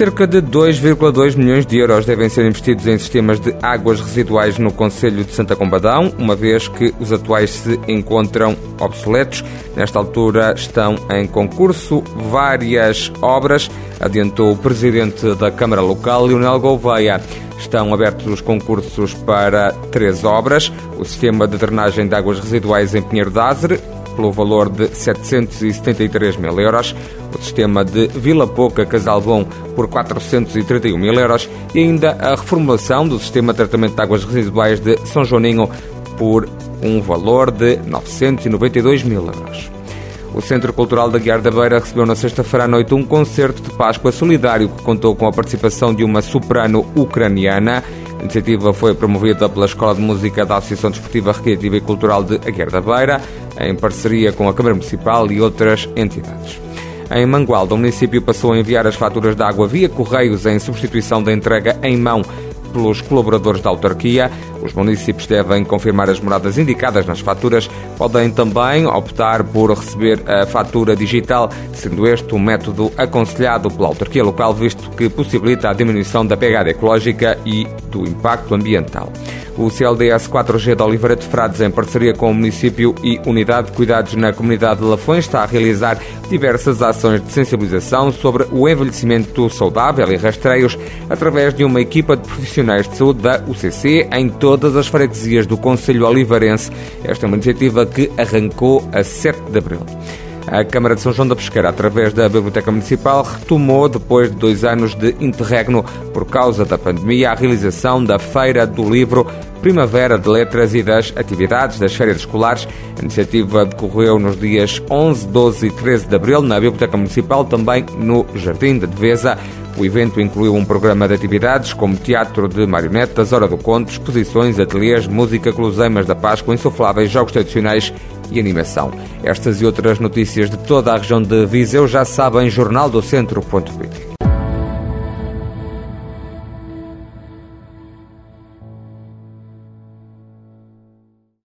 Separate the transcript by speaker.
Speaker 1: Cerca de 2,2 milhões de euros devem ser investidos em sistemas de águas residuais no Conselho de Santa Combadão, uma vez que os atuais se encontram obsoletos. Nesta altura estão em concurso várias obras, adiantou o presidente da Câmara Local, Leonel Gouveia. Estão abertos os concursos para três obras: o sistema de drenagem de águas residuais em Pinheiro d'Azre, pelo valor de 773 mil euros, o sistema de Vila Pouca Casal Bom por 431 mil euros e ainda a reformulação do sistema de tratamento de águas residuais de São Joaninho por um valor de 992 mil euros. O Centro Cultural da Guiar da Beira recebeu na sexta-feira à noite um concerto de Páscoa solidário que contou com a participação de uma soprano ucraniana. A iniciativa foi promovida pela Escola de Música da Associação Desportiva Recreativa e Cultural de Aguiar da Beira, em parceria com a Câmara Municipal e outras entidades. Em Mangualda, o município passou a enviar as faturas de água via correios em substituição da entrega em mão pelos colaboradores da autarquia. Os municípios devem confirmar as moradas indicadas nas faturas. Podem também optar por receber a fatura digital, sendo este um método aconselhado pela autarquia local, visto que possibilita a diminuição da pegada ecológica e do impacto ambiental. O CLDS 4G de Oliveira de Frades, em parceria com o município e Unidade de Cuidados na Comunidade de Lafões, está a realizar diversas ações de sensibilização sobre o envelhecimento saudável e rastreios através de uma equipa de profissionais de saúde da UCC em todas as freguesias do Conselho Oliveirense. Esta é uma iniciativa que arrancou a 7 de abril. A Câmara de São João da Pesqueira, através da Biblioteca Municipal, retomou, depois de dois anos de interregno por causa da pandemia, a realização da Feira do Livro Primavera de Letras e das atividades das férias escolares. A iniciativa decorreu nos dias 11, 12 e 13 de abril na Biblioteca Municipal, também no Jardim da Devesa. O evento incluiu um programa de atividades como teatro de marionetas, hora do conto, exposições, ateliês, música, guloseimas da Páscoa, insufláveis, jogos tradicionais e animação. Estas e outras notícias de toda a região de Viseu já sabem jornaldocentro.pt.